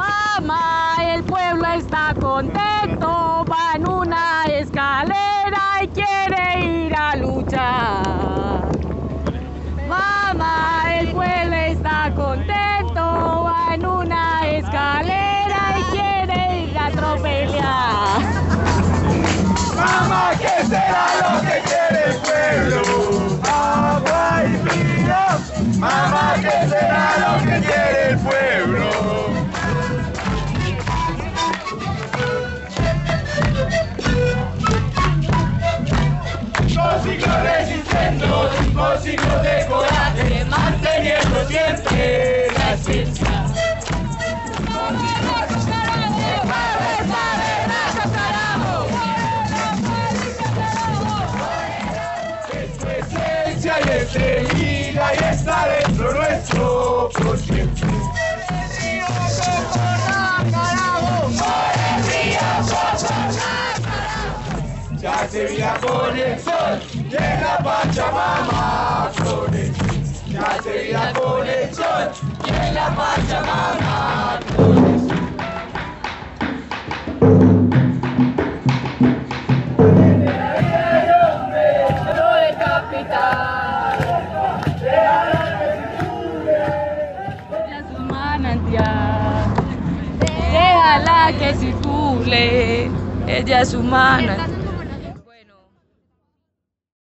Mamá, el pueblo está contento, va en una escalera y quiere ir a luchar. Mamá, el pueblo está contento, va en una Siglos resistiendo, de coraje, manteniendo siempre la esencia. Y es y está dentro nuestro por siempre. Ya se vida con el sol en la Pachamama flores. Ya se vida con el sol en la Pachamama manantial, déjala que ella es humana.